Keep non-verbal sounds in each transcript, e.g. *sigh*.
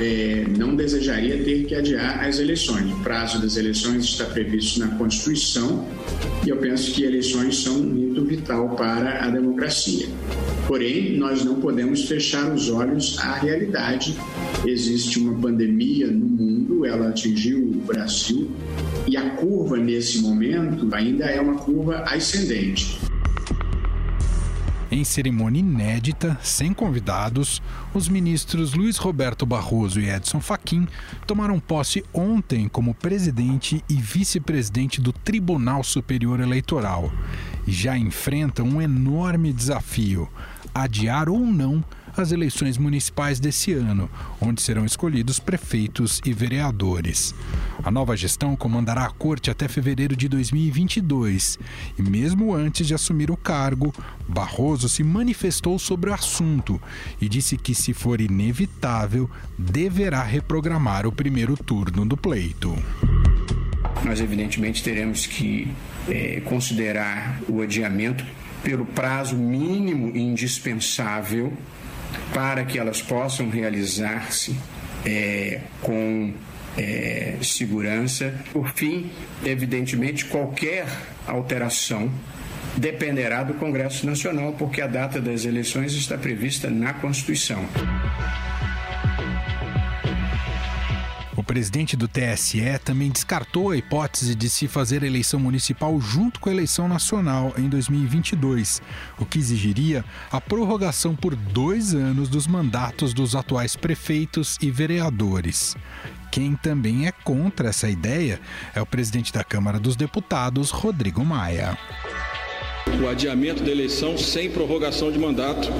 é, não desejaria ter que adiar as eleições. O prazo das eleições está previsto na Constituição e eu penso que eleições são um rito vital para a democracia. Porém, nós não podemos fechar os olhos à realidade. Existe uma pandemia no mundo, ela atingiu o Brasil e a curva nesse momento ainda é uma curva ascendente. Em cerimônia inédita, sem convidados, os ministros Luiz Roberto Barroso e Edson Fachin tomaram posse ontem como presidente e vice-presidente do Tribunal Superior Eleitoral. Já enfrentam um enorme desafio: adiar ou não as eleições municipais desse ano, onde serão escolhidos prefeitos e vereadores. A nova gestão comandará a corte até fevereiro de 2022 e, mesmo antes de assumir o cargo, Barroso se manifestou sobre o assunto e disse que, se for inevitável, deverá reprogramar o primeiro turno do pleito. Nós, evidentemente, teremos que é, considerar o adiamento pelo prazo mínimo indispensável para que elas possam realizar-se é, com é, segurança. Por fim, evidentemente, qualquer alteração dependerá do Congresso Nacional, porque a data das eleições está prevista na Constituição. Presidente do TSE também descartou a hipótese de se fazer eleição municipal junto com a eleição nacional em 2022, o que exigiria a prorrogação por dois anos dos mandatos dos atuais prefeitos e vereadores. Quem também é contra essa ideia é o presidente da Câmara dos Deputados, Rodrigo Maia o adiamento da eleição sem prorrogação de mandato.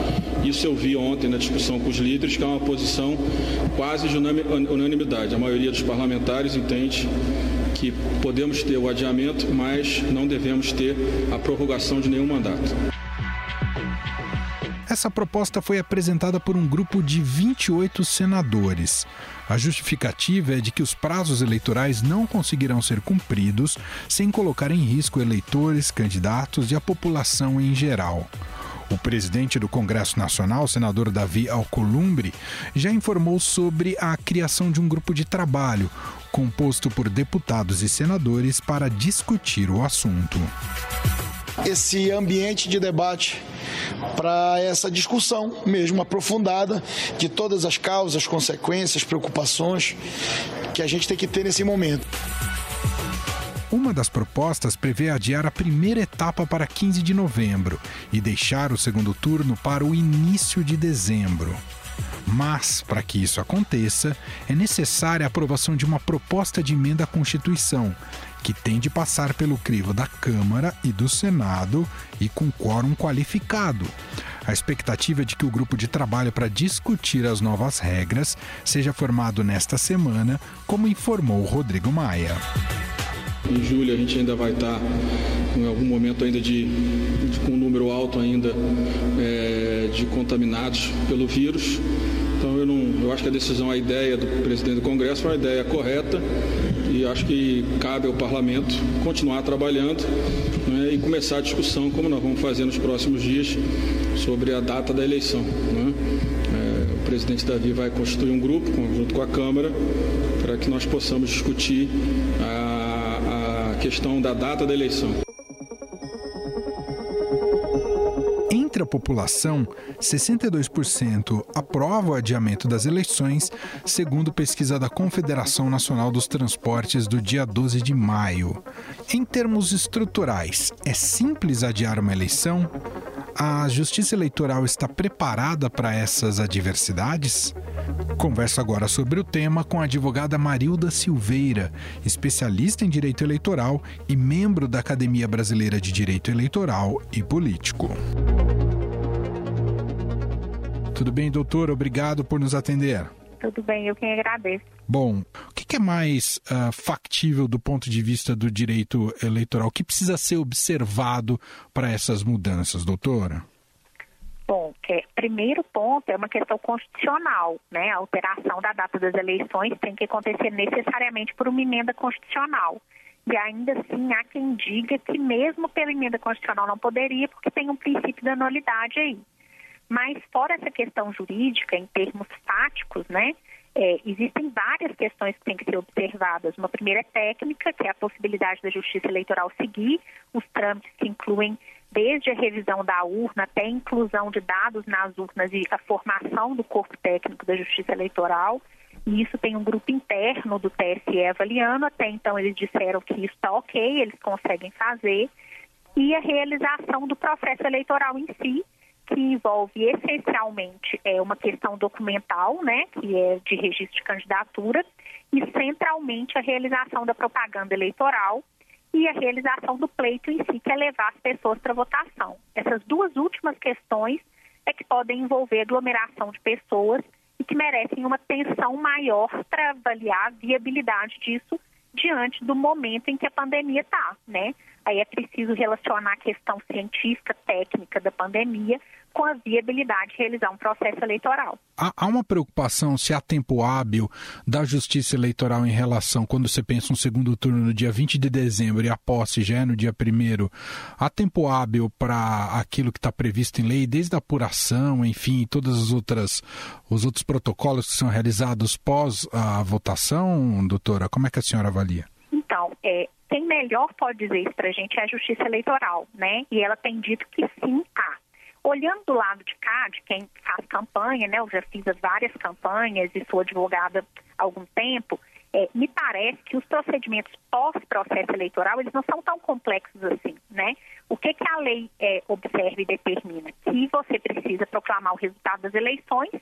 Isso eu vi ontem na discussão com os líderes, que é uma posição quase de unanimidade. A maioria dos parlamentares entende que podemos ter o adiamento, mas não devemos ter a prorrogação de nenhum mandato. Essa proposta foi apresentada por um grupo de 28 senadores. A justificativa é de que os prazos eleitorais não conseguirão ser cumpridos sem colocar em risco eleitores, candidatos e a população em geral. O presidente do Congresso Nacional, senador Davi Alcolumbre, já informou sobre a criação de um grupo de trabalho composto por deputados e senadores para discutir o assunto. Esse ambiente de debate para essa discussão mesmo aprofundada de todas as causas, consequências, preocupações que a gente tem que ter nesse momento. Uma das propostas prevê adiar a primeira etapa para 15 de novembro e deixar o segundo turno para o início de dezembro. Mas, para que isso aconteça, é necessária a aprovação de uma proposta de emenda à Constituição, que tem de passar pelo crivo da Câmara e do Senado e com quórum qualificado. A expectativa é de que o grupo de trabalho para discutir as novas regras seja formado nesta semana, como informou Rodrigo Maia. Em julho a gente ainda vai estar em algum momento ainda de, de com um número alto ainda é, de contaminados pelo vírus. Então eu não, eu acho que a decisão, a ideia do presidente do Congresso foi uma ideia correta e acho que cabe ao parlamento continuar trabalhando né, e começar a discussão, como nós vamos fazer nos próximos dias, sobre a data da eleição. Né? É, o presidente Davi vai constituir um grupo, junto com a Câmara, para que nós possamos discutir a, a questão da data da eleição. Entre a população, 62% aprova o adiamento das eleições, segundo pesquisa da Confederação Nacional dos Transportes do dia 12 de maio. Em termos estruturais, é simples adiar uma eleição? A Justiça Eleitoral está preparada para essas adversidades? Converso agora sobre o tema com a advogada Marilda Silveira, especialista em direito eleitoral e membro da Academia Brasileira de Direito Eleitoral e Político. Tudo bem, doutor? Obrigado por nos atender. Tudo bem, eu quem agradeço. Bom, o que é mais uh, factível do ponto de vista do direito eleitoral? O que precisa ser observado para essas mudanças, doutora? Bom, é, primeiro ponto é uma questão constitucional, né? A alteração da data das eleições tem que acontecer necessariamente por uma emenda constitucional. E ainda assim há quem diga que mesmo pela emenda constitucional não poderia, porque tem um princípio da nulidade aí. Mas fora essa questão jurídica, em termos táticos, né, É, existem várias questões que têm que ser observadas. Uma primeira é técnica, que é a possibilidade da Justiça Eleitoral seguir os trâmites que incluem desde a revisão da urna até a inclusão de dados nas urnas e a formação do corpo técnico da Justiça Eleitoral. E isso tem um grupo interno do TSE avaliando. Até então, eles disseram que isso está ok, eles conseguem fazer. E a realização do processo eleitoral em si, que envolve essencialmente é, uma questão documental, né, que é de registro de candidatura, e centralmente a realização da propaganda eleitoral e a realização do pleito em si, que é levar as pessoas para votação. Essas duas últimas questões é que podem envolver aglomeração de pessoas e que merecem uma atenção maior para avaliar a viabilidade disso diante do momento em que a pandemia está, né? Aí é preciso relacionar a questão científica, técnica da pandemia com a viabilidade de realizar um processo eleitoral. Há, uma preocupação se há tempo hábil da Justiça Eleitoral em relação, quando você pensa um segundo turno no dia 20 de dezembro e a posse já é no dia 1 há tempo hábil para aquilo que está previsto em lei, desde a apuração, enfim, todos os, outras, os outros protocolos que são realizados pós a votação, doutora? Como é que a senhora avalia? Então, é, quem melhor pode dizer isso para a gente é a Justiça Eleitoral, né? E ela tem dito que sim há. Olhando do lado de cá, de quem faz campanha, né? Eu já fiz várias campanhas e sou advogada há algum tempo. É, me parece que os procedimentos pós-processo eleitoral eles não são tão complexos assim, né? O que, que a lei é, observa e determina? Que você precisa proclamar o resultado das eleições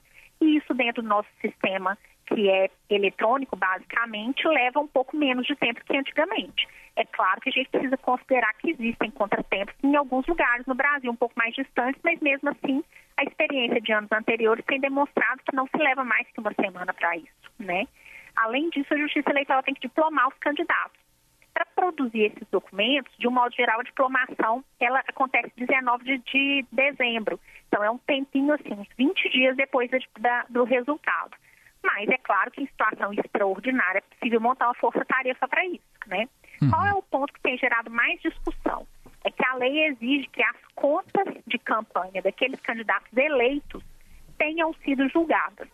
e isso dentro do nosso sistema que é eletrônico, basicamente, leva um pouco menos de tempo que antigamente. É claro que a gente precisa considerar que existem contratempos em alguns lugares no Brasil, um pouco mais distantes, mas mesmo assim a experiência de anos anteriores tem demonstrado que não se leva mais que uma semana para isso, né? Além disso, a Justiça Eleitoral tem que diplomar os candidatos. Para produzir esses documentos, de um modo geral, a diplomação ela acontece 19 de, de dezembro. Então, é um tempinho, assim, uns 20 dias depois da, do resultado. Mas é claro que em situação extraordinária é possível montar uma força-tarefa para isso, né? Uhum. Qual é o ponto que tem gerado mais discussão? É que a lei exige que as contas de campanha daqueles candidatos eleitos tenham sido julgadas.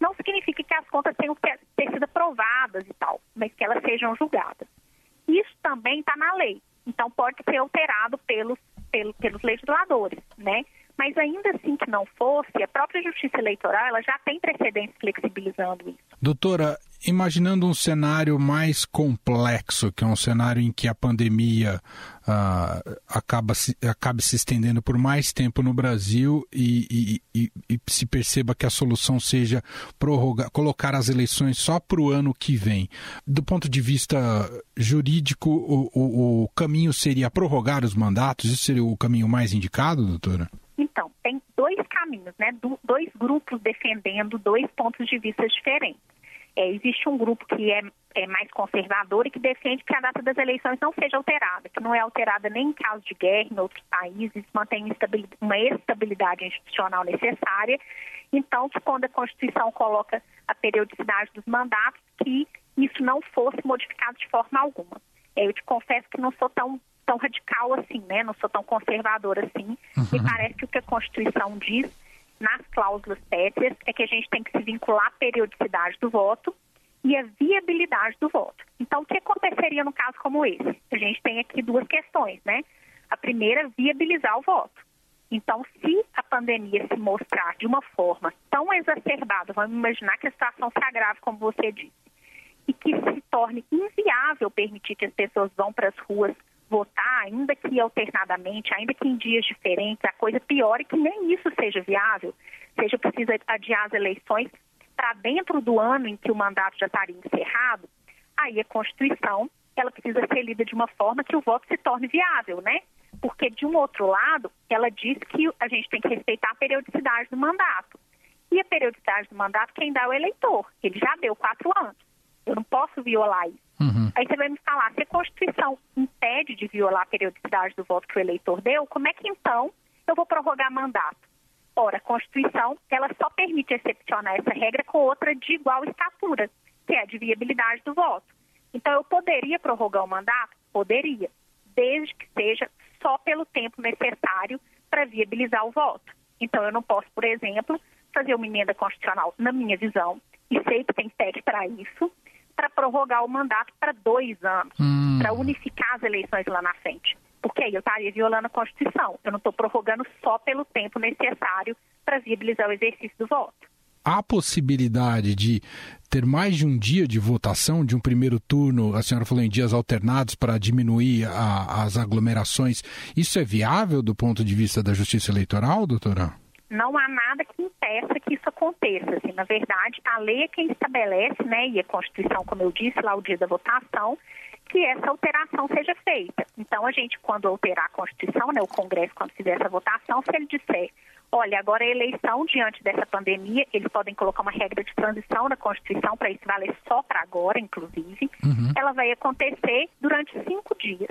Não significa que as contas tenham ter sido aprovadas e tal, mas que elas sejam julgadas. Isso também está na lei, então pode ser alterado pelos, pelos, pelos legisladores, né? Mas ainda assim que não fosse, a própria Justiça Eleitoral ela já tem precedentes flexibilizando isso. Doutora, imaginando um cenário mais complexo, que é um cenário em que a pandemia uh, acaba se, acabe se estendendo por mais tempo no Brasil e, e, e, e se perceba que a solução seja prorrogar, colocar as eleições só para o ano que vem. Do ponto de vista jurídico, o, o, o caminho seria prorrogar os mandatos? Isso seria o caminho mais indicado, doutora? Caminhos, né? Do, dois grupos defendendo dois pontos de vista diferentes. É, existe um grupo que é, é, mais conservador e que defende que a data das eleições não seja alterada, que não é alterada nem em caso de guerra em outros países, mantém uma estabilidade institucional necessária. Então, que quando a Constituição coloca a periodicidade dos mandatos, que isso não fosse modificado de forma alguma. É, eu te confesso que não sou tão tão radical assim, né? Não sou tão conservadora assim. Uhum. Me parece que o que a Constituição diz nas cláusulas pétreas é que a gente tem que se vincular à periodicidade do voto e à viabilidade do voto. Então, o que aconteceria no caso como esse? A gente tem aqui duas questões, né? A primeira, viabilizar o voto. Então, se a pandemia se mostrar de uma forma tão exacerbada, vamos imaginar que a situação se agrave, como você disse, e que se torne inviável permitir que as pessoas vão para as ruas votar, ainda que alternadamente, ainda que em dias diferentes, a coisa pior é que nem isso seja viável, seja preciso adiar as eleições para dentro do ano em que o mandato já estaria encerrado, aí a Constituição ela precisa ser lida de uma forma que o voto se torne viável, né? Porque, de um outro lado, ela diz que a gente tem que respeitar a periodicidade do mandato. E a periodicidade do mandato, quem dá é o eleitor. Ele já deu quatro anos. Eu não posso violar isso. Uhum. Aí você vai me falar, se a Constituição impede de violar a periodicidade do voto que o eleitor deu, como é que então eu vou prorrogar mandato? Ora, a Constituição, ela só permite excepcionar essa regra com outra de igual estatura, que é a de viabilidade do voto. Então, eu poderia prorrogar o mandato? Poderia, desde que seja só pelo tempo necessário para viabilizar o voto. Então, eu não posso, por exemplo, fazer uma emenda constitucional, na minha visão, e sei que tem PEC para isso, para prorrogar o mandato para dois anos, hum. para unificar as eleições lá na frente. Porque aí eu estaria violando a Constituição. Eu não estou prorrogando só pelo tempo necessário para viabilizar o exercício do voto. Há possibilidade de ter mais de um dia de votação, de um primeiro turno, a senhora falou em dias alternados, para diminuir a, as aglomerações. Isso é viável do ponto de vista da justiça eleitoral, doutora? Não há nada que impeça que isso aconteça. Assim, na verdade, a lei é quem estabelece, né, e a Constituição, como eu disse lá o dia da votação, que essa alteração seja feita. Então, a gente, quando alterar a Constituição, né, o Congresso, quando fizer essa votação, se ele disser, olha, agora a eleição diante dessa pandemia, eles podem colocar uma regra de transição na Constituição para isso valer só para agora, inclusive, uhum. ela vai acontecer durante cinco dias.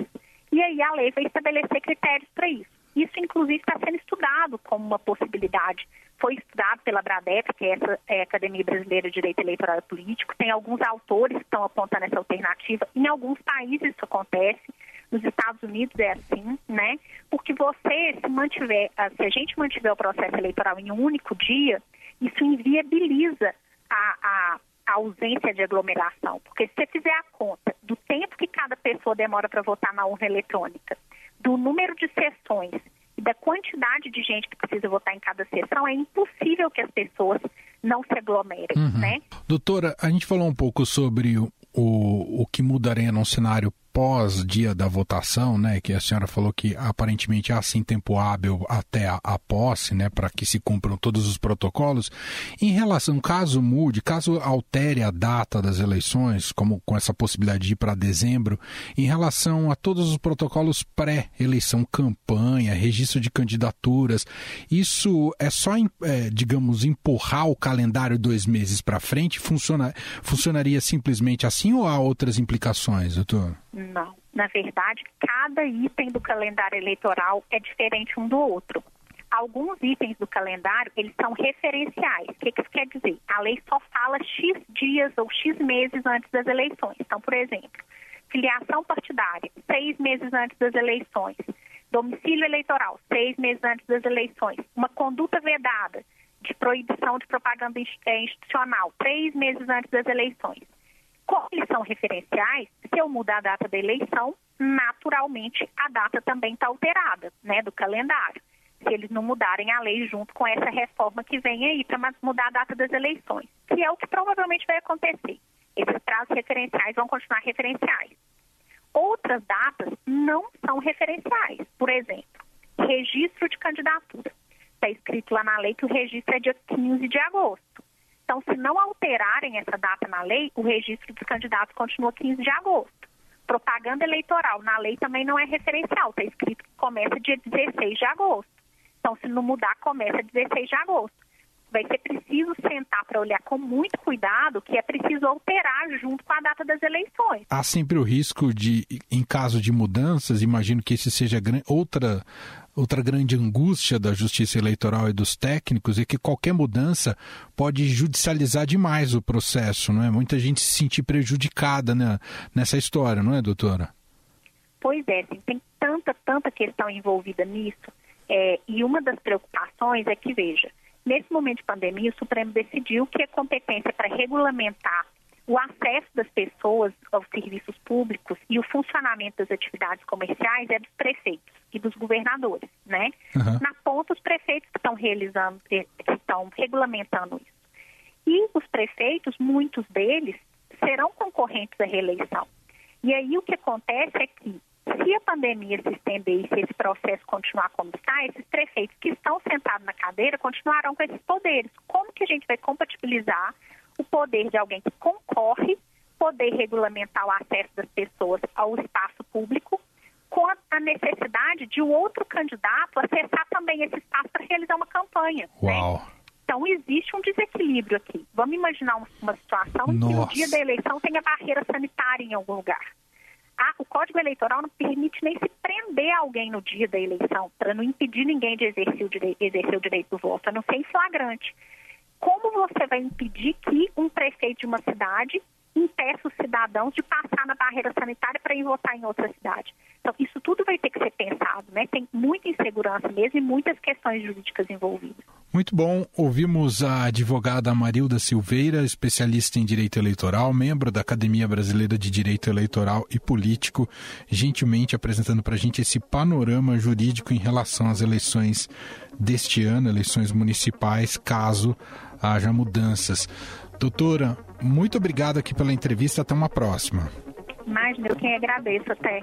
E aí a lei vai estabelecer critérios para isso. Isso, inclusive, está sendo estudado como uma possibilidade. Foi estudado pela Bradep, que é essa é a Academia Brasileira de Direito Eleitoral e Político. Tem alguns autores que estão apontando essa alternativa. Em alguns países isso acontece. Nos Estados Unidos é assim, né? Porque você, se mantiver, ah, se a gente mantiver o processo eleitoral em um único dia, isso inviabiliza a, a, a ausência de aglomeração. Porque se você fizer a conta do tempo que cada pessoa demora para votar na urna eletrônica do número de sessões e da quantidade de gente que precisa votar em cada sessão, é impossível que as pessoas não se aglomerem, uhum. né? Doutora, a gente falou um pouco sobre o, o que mudaria num cenário pós-dia da votação, né, que a senhora falou que aparentemente há sim tempo hábil até a, a posse, né, para que se cumpram todos os protocolos. Em relação, caso mude, caso altere a data das eleições, como com essa possibilidade de ir para dezembro, em relação a todos os protocolos pré-eleição, campanha, registro de candidaturas, isso é só, é, digamos, empurrar o calendário dois meses para frente? Funciona, funcionaria simplesmente assim ou há outras implicações, doutor? Não. Na verdade, cada item do calendário eleitoral é diferente um do outro. Alguns itens do calendário, eles são referenciais. O que, isso quer dizer? A lei só fala X dias ou X meses antes das eleições. Então, por exemplo, filiação partidária, seis meses antes das eleições. Domicílio eleitoral, seis meses antes das eleições. Uma conduta vedada de proibição de propaganda é, institucional, três meses antes das eleições. Como eles são referenciais, se eu mudar a data da eleição, naturalmente a data também está alterada, né, do calendário. Se eles não mudarem a lei junto com essa reforma que vem aí para mudar a data das eleições, que é o que provavelmente vai acontecer. Esses prazos referenciais vão continuar referenciais. Outras datas não são referenciais. Por exemplo, registro de candidatura. Está escrito lá na lei que o registro é dia 15 de agosto. Então, se não alterarem essa data na lei, o registro dos candidatos continua 15 de agosto. Propaganda eleitoral na lei também não é referencial, está escrito que começa dia 16 de agosto. Então, se não mudar, começa 16 de agosto. Vai ser preciso sentar para olhar com muito cuidado que é preciso alterar junto com a data das eleições. Há sempre o risco de, em caso de mudanças, imagino que esse seja outra Outra grande angústia da justiça eleitoral e dos técnicos é que qualquer mudança pode judicializar demais o processo, não é? Muita gente se sentir prejudicada né, nessa história, não é, doutora? Pois é, tem tanta, tanta questão envolvida nisso. É, e uma das preocupações é que, veja, nesse momento de pandemia, o Supremo decidiu que a competência para regulamentar o acesso das pessoas aos serviços públicos e o funcionamento das atividades comerciais é dos prefeitos e dos governadores, né? Uhum. Na ponta, os prefeitos que estão realizando, eh, que estão regulamentando isso. E os prefeitos, muitos deles, serão concorrentes à reeleição. E aí o que acontece é que, se a pandemia se estender e se esse processo continuar como está, esses prefeitos que estão sentados na cadeira continuarão com esses poderes. Como que a gente vai compatibilizar o poder de alguém que concorre, poder regulamentar o acesso das pessoas ao espaço público, com a necessidade de o outro candidato acessar também esse espaço para realizar uma campanha. Né? Uau. Né? Então, existe um desequilíbrio aqui. Vamos imaginar uma situação em que no dia da eleição tenha barreira sanitária em algum lugar. Ah, o Código Eleitoral não permite nem se prender alguém no dia da eleição, para não impedir ninguém de exercer o, direito, exercer o direito do voto, a não ser em flagrante como você vai impedir que um prefeito de uma cidade impeça os cidadãos de passar na barreira sanitária para ir votar em outra cidade? Então, isso tudo vai ter que ser pensado, né? Tem muita insegurança mesmo e muitas questões jurídicas envolvidas. Muito bom. Ouvimos a advogada Marilda Silveira, especialista em direito eleitoral, membro da Academia Brasileira de Direito Eleitoral e Político, gentilmente apresentando para a gente esse panorama jurídico em relação às eleições deste ano, eleições municipais, caso haja mudanças. Doutora, muito obrigado aqui pela entrevista. Até uma próxima. Imagina, eu quem agradeço até.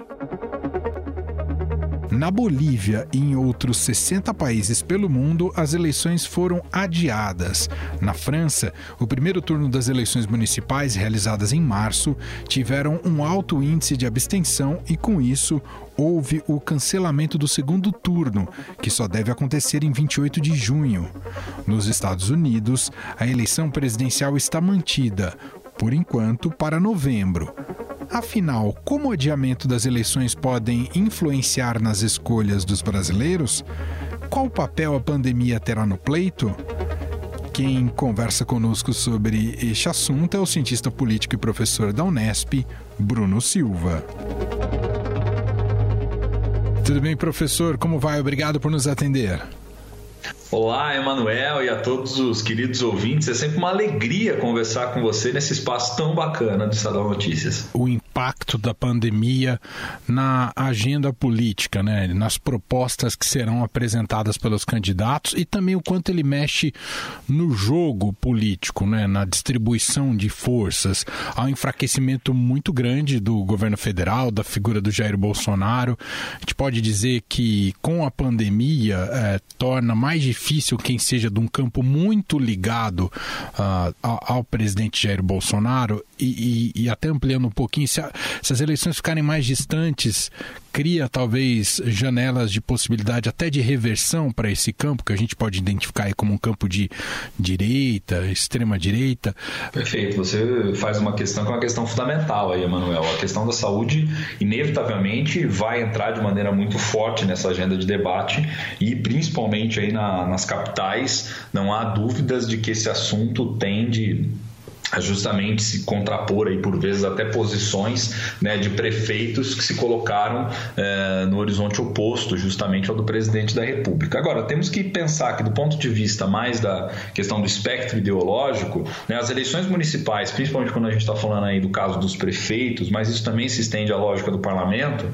Na Bolívia e em outros 60 países pelo mundo, as eleições foram adiadas. Na França, o primeiro turno das eleições municipais, realizadas em março, tiveram um alto índice de abstenção e, com isso, houve o cancelamento do segundo turno, que só deve acontecer em 28 de junho. Nos Estados Unidos, a eleição presidencial está mantida, por enquanto, para novembro. Afinal, como o adiamento das eleições podem influenciar nas escolhas dos brasileiros? Qual papel a pandemia terá no pleito? Quem conversa conosco sobre este assunto é o cientista político e professor da Unesp, Bruno Silva. Tudo bem, professor? Como vai? Obrigado por nos atender. Olá, Emanuel, e a todos os queridos ouvintes. É sempre uma alegria conversar com você nesse espaço tão bacana do Estadão Notícias. O impacto da pandemia na agenda política, né? nas propostas que serão apresentadas pelos candidatos e também o quanto ele mexe no jogo político, né? na distribuição de forças. Há um enfraquecimento muito grande do governo federal, da figura do Jair Bolsonaro. A gente pode dizer que com a pandemia é, torna mais difícil quem seja de um campo muito ligado uh, ao, ao, presidente Jair Bolsonaro e, e, e até ampliando um pouquinho, se, a, se as eleições ficarem mais distantes, cria talvez janelas de possibilidade até de reversão para esse campo que a gente pode identificar como um campo de direita, extrema direita. Perfeito, você faz uma questão que é uma questão fundamental aí, Emanuel. A questão da saúde inevitavelmente vai entrar de maneira muito forte nessa agenda de debate e principalmente aí na, nas capitais, não há dúvidas de que esse assunto tende justamente se contrapor aí por vezes até posições né, de prefeitos que se colocaram é, no horizonte oposto justamente ao do presidente da República. Agora temos que pensar que do ponto de vista mais da questão do espectro ideológico, né, as eleições municipais, principalmente quando a gente está falando aí do caso dos prefeitos, mas isso também se estende à lógica do parlamento,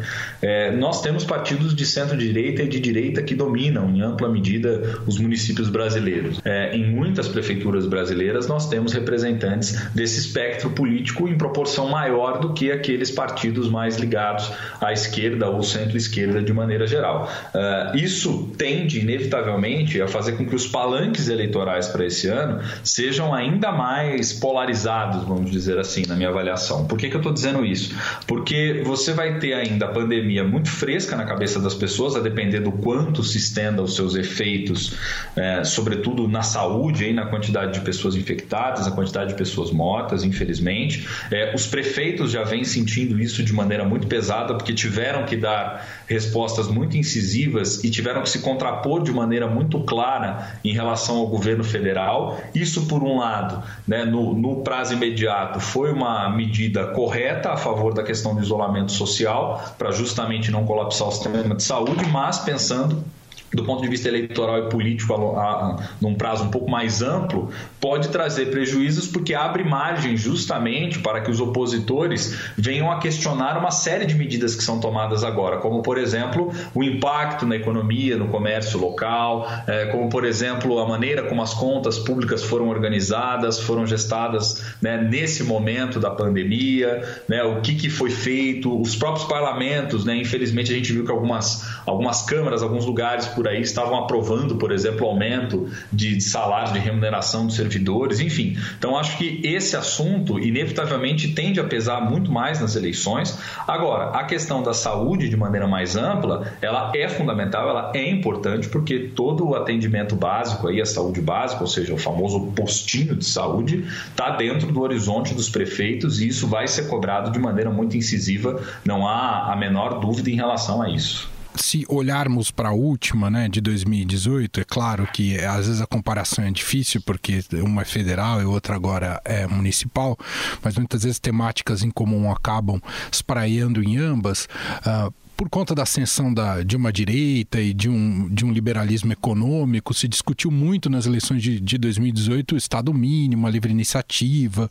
é, nós temos partidos de centro-direita e de direita que dominam em ampla medida os municípios brasileiros. É, em muitas prefeituras brasileiras nós temos representantes desse espectro político em proporção maior do que aqueles partidos mais ligados à esquerda ou centro-esquerda de maneira geral. Uh, isso tende, inevitavelmente, a fazer com que os palanques eleitorais para esse ano sejam ainda mais polarizados, vamos dizer assim, na minha avaliação. Por que, que eu estou dizendo isso? Porque você vai ter ainda a pandemia muito fresca na cabeça das pessoas, a depender do quanto se estenda os seus efeitos, é, sobretudo na saúde, aí, na quantidade de pessoas infectadas, a quantidade de pessoas pessoas mortas, infelizmente. É, os prefeitos já vêm sentindo isso de maneira muito pesada, porque tiveram que dar respostas muito incisivas e tiveram que se contrapor de maneira muito clara em relação ao governo federal. Isso, por um lado, né, no, no prazo imediato, foi uma medida correta a favor da questão do isolamento social, para justamente não colapsar o sistema de saúde, mas pensando do ponto de vista eleitoral e político, a, a, num prazo um pouco mais amplo, pode trazer prejuízos porque abre margem justamente para que os opositores venham a questionar uma série de medidas que são tomadas agora, como, por exemplo, o impacto na economia, no comércio local, é, como, por exemplo, a maneira como as contas públicas foram organizadas, foram gestadas né, nesse momento da pandemia, né, o que, que foi feito, os próprios parlamentos, né, infelizmente a gente viu que algumas, algumas câmaras, alguns lugares por aí estavam aprovando, por exemplo, aumento de salários, de remuneração dos servidores, enfim. Então, acho que esse assunto, inevitavelmente, tende a pesar muito mais nas eleições. Agora, a questão da saúde, de maneira mais ampla, ela é fundamental, ela é importante, porque todo o atendimento básico, aí, a saúde básica, ou seja, o famoso postinho de saúde, está dentro do horizonte dos prefeitos e isso vai ser cobrado de maneira muito incisiva, não há a menor dúvida em relação a isso se olharmos para a última, né, de 2018, é claro que às vezes a comparação é difícil porque uma é federal e outra agora é municipal, mas muitas vezes temáticas em comum acabam espraiando em ambas. Uh, por conta da ascensão da, de uma direita e de um, de um liberalismo econômico, se discutiu muito nas eleições de, de 2018 o Estado mínimo, a livre iniciativa,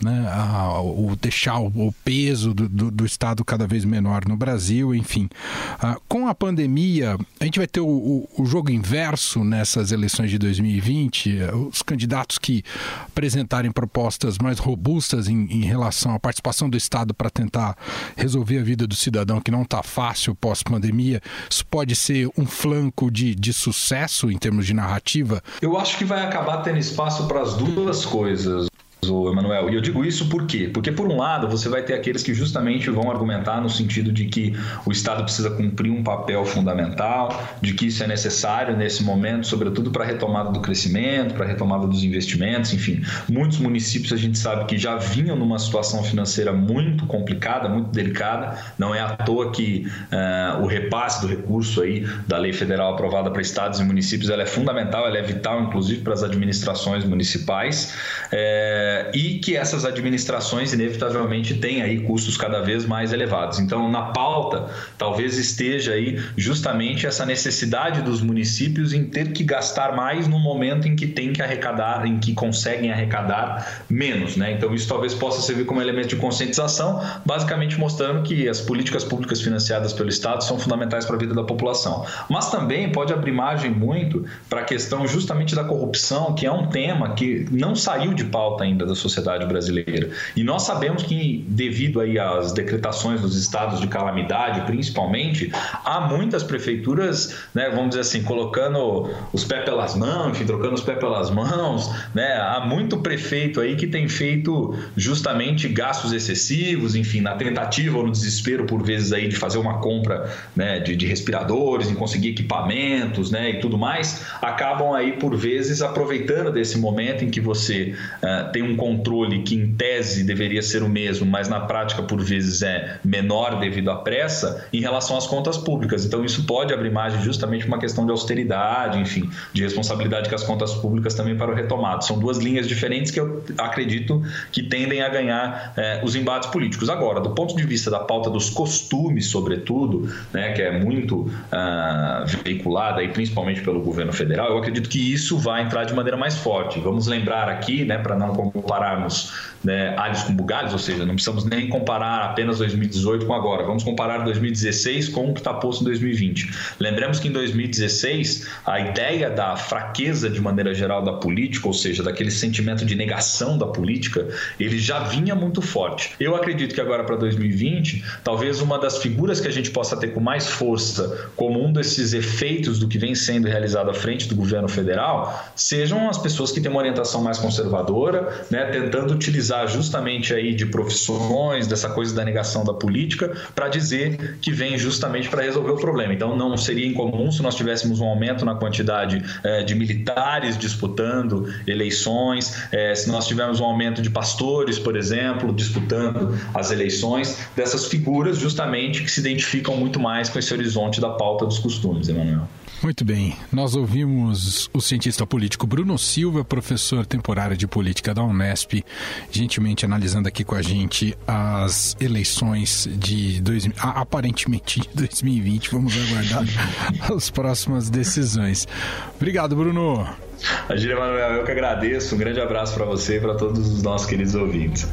né, a, o deixar o, o peso do, do, do, Estado cada vez menor no Brasil, enfim. Ah, com a pandemia, a gente vai ter o, o, o jogo inverso nessas eleições de 2020. Os candidatos que apresentarem propostas mais robustas em, em relação à participação do Estado para tentar resolver a vida do cidadão que não está fácil pós-pandemia, isso pode ser um flanco de, de sucesso em termos de narrativa? Eu acho que vai acabar tendo espaço para as duas coisas o Emanuel. E eu digo isso por quê? Porque, por um lado, você vai ter aqueles que justamente vão argumentar no sentido de que o Estado precisa cumprir um papel fundamental, de que isso é necessário nesse momento, sobretudo para a retomada do crescimento, para a retomada dos investimentos, enfim. Muitos municípios a gente sabe que já vinham numa situação financeira muito complicada, muito delicada. Não é à toa que uh, o repasse do recurso aí da lei federal aprovada para estados e municípios ela é fundamental, ela é vital, inclusive, para as administrações municipais. É, e que essas administrações inevitavelmente têm aí custos cada vez mais elevados. Então, na pauta, talvez esteja aí justamente essa necessidade dos municípios em ter que gastar mais no momento em que tem que arrecadar, em que conseguem arrecadar menos, né? Então, isso talvez possa servir como elemento de conscientização, basicamente mostrando que as políticas públicas financiadas pelo Estado são fundamentais para a vida da população. Mas também pode abrir margem muito para a questão justamente da corrupção, que é um tema que não saiu de pauta ainda da sociedade brasileira. E nós sabemos que, devido aí às decretações dos estados de calamidade, principalmente, há muitas prefeituras, né, vamos dizer assim, colocando os pés pelas mãos, enfim, trocando os pés pelas mãos, né? Há muito prefeito aí que tem feito justamente gastos excessivos, enfim, na tentativa ou no desespero, por vezes, aí de fazer uma compra né, de, de respiradores, em conseguir equipamentos, né, e tudo mais, acabam aí, por vezes, aproveitando desse momento em que você uh, tem um controle que, em tese, deveria ser o mesmo, mas na prática, por vezes, é menor devido à pressa, em relação às contas públicas. Então, isso pode abrir margem justamente uma questão de austeridade, enfim, de responsabilidade com as contas públicas também para o retomado. São duas linhas diferentes que eu acredito que tendem a ganhar é, os embates políticos. Agora, do ponto de vista da pauta dos costumes, sobretudo, né, que é muito ah, veiculada, e principalmente pelo governo federal, eu acredito que isso vai entrar de maneira mais forte. Vamos lembrar aqui, né, para não compararmos né, alhos com bugalhos, ou seja, não precisamos nem comparar apenas 2018 com agora, vamos comparar 2016 com o que está posto em 2020. Lembremos que em 2016 a ideia da fraqueza de maneira geral da política, ou seja, daquele sentimento de negação da política, ele já vinha muito forte. Eu acredito que agora para 2020, talvez uma das figuras que a gente possa ter com mais força como um desses efeitos do que vem sendo realizado à frente do governo federal sejam as pessoas que têm uma orientação mais conservadora, né, tentando utilizar justamente aí de profissões, dessa coisa da negação da política, para dizer que vem justamente para resolver o problema. Então, não seria incomum se nós tivéssemos um aumento na quantidade é, de militares disputando eleições, é, se nós tivermos um aumento de pastores, por exemplo, disputando as eleições, dessas figuras justamente que se identificam muito mais com esse horizonte da pauta dos costumes, Emanuel. Muito bem. Nós ouvimos o cientista político Bruno Silva, professor temporário de política da Unesp, gentilmente analisando aqui com a gente as eleições de dois, aparentemente de 2020. Vamos aguardar *laughs* as próximas decisões. Obrigado, Bruno. Agir Emanuel, eu que agradeço. Um grande abraço para você e para todos os nossos queridos ouvintes.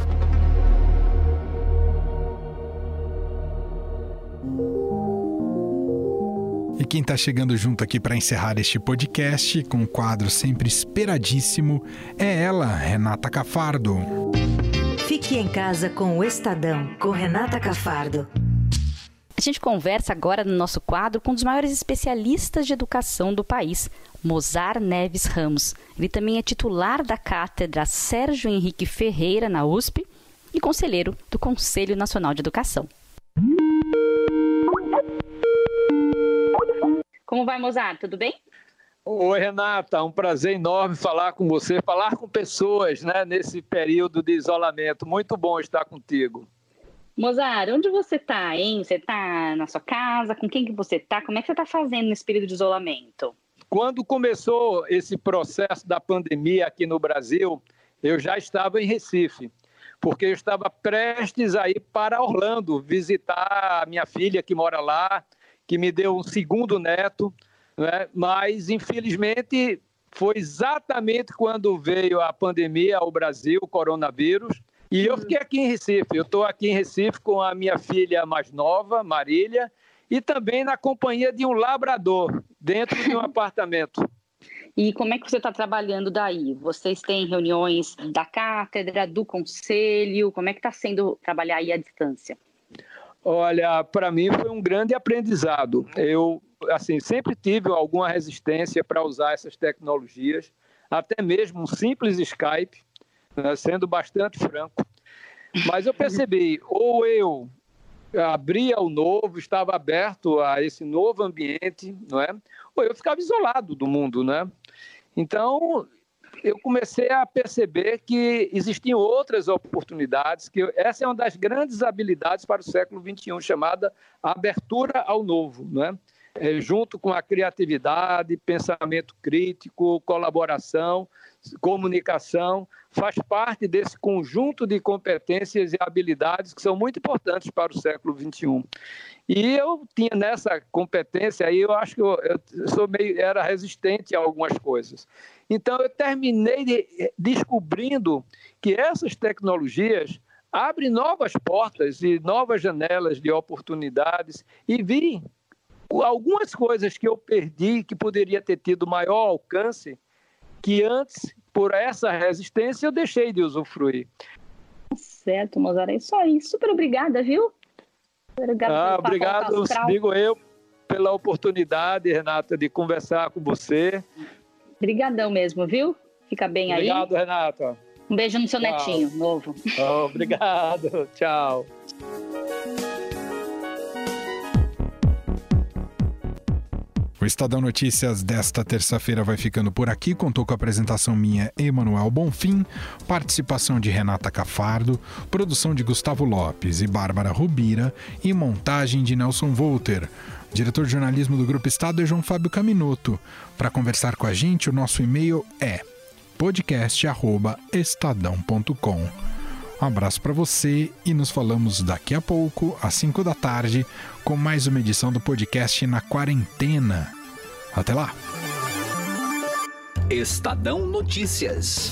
E quem está chegando junto aqui para encerrar este podcast com um quadro sempre esperadíssimo é ela, Renata Cafardo. Fique em casa com o Estadão, com Renata Cafardo. A gente conversa agora no nosso quadro com um dos maiores especialistas de educação do país, Mozar Neves Ramos. Ele também é titular da cátedra Sérgio Henrique Ferreira na USP e conselheiro do Conselho Nacional de Educação. Como vai, Mozart? Tudo bem? Oi, Renata, um prazer enorme falar com você, falar com pessoas né, nesse período de isolamento. Muito bom estar contigo. Mozart, onde você está, hein? Você está na sua casa? Com quem que você está? Como é que você está fazendo nesse período de isolamento? Quando começou esse processo da pandemia aqui no Brasil, eu já estava em Recife. porque eu estava prestes a ir para Orlando visitar a minha filha que mora lá, que me deu um segundo neto, né? mas infelizmente foi exatamente quando veio a pandemia ao Brasil, o coronavírus, e eu fiquei aqui em Recife. Eu estou aqui em Recife com a minha filha mais nova, Marília, e também na companhia de um labrador, dentro de um *laughs* apartamento. E como é que você está trabalhando daí? Vocês têm reuniões da cátedra, do conselho? Como é que está sendo trabalhar aí à distância? Olha, para mim foi um grande aprendizado. Eu, assim, sempre tive alguma resistência para usar essas tecnologias, até mesmo um simples Skype, né, sendo bastante franco. Mas eu percebi, ou eu abria o novo, estava aberto a esse novo ambiente, não é? Ou eu ficava isolado do mundo, né? Então, eu comecei a perceber que existiam outras oportunidades, que essa é uma das grandes habilidades para o século XXI, chamada abertura ao novo, né? É, junto com a criatividade, pensamento crítico, colaboração, comunicação, faz parte desse conjunto de competências e habilidades que são muito importantes para o século XXI. E eu tinha nessa competência aí, eu acho que eu, eu sou meio, era resistente a algumas coisas. Então eu terminei de, descobrindo que essas tecnologias abrem novas portas e novas janelas de oportunidades e vi algumas coisas que eu perdi que poderia ter tido maior alcance que antes, por essa resistência, eu deixei de usufruir. Certo, Mozart, é isso aí. Super obrigada, viu? Obrigado, ah, obrigado digo eu, pela oportunidade, Renata, de conversar com você. Obrigadão mesmo, viu? Fica bem obrigado, aí. Obrigado, Renata. Um beijo no seu Tchau. netinho novo. Oh, obrigado. *laughs* Tchau. O Estadão Notícias desta terça-feira vai ficando por aqui. Contou com a apresentação minha, Emanuel Bonfim, participação de Renata Cafardo, produção de Gustavo Lopes e Bárbara Rubira e montagem de Nelson Volter. Diretor de jornalismo do Grupo Estado é João Fábio Caminoto. Para conversar com a gente, o nosso e-mail é podcast@estadão.com. Um abraço para você e nos falamos daqui a pouco, às 5 da tarde, com mais uma edição do podcast na quarentena. Até lá! Estadão Notícias.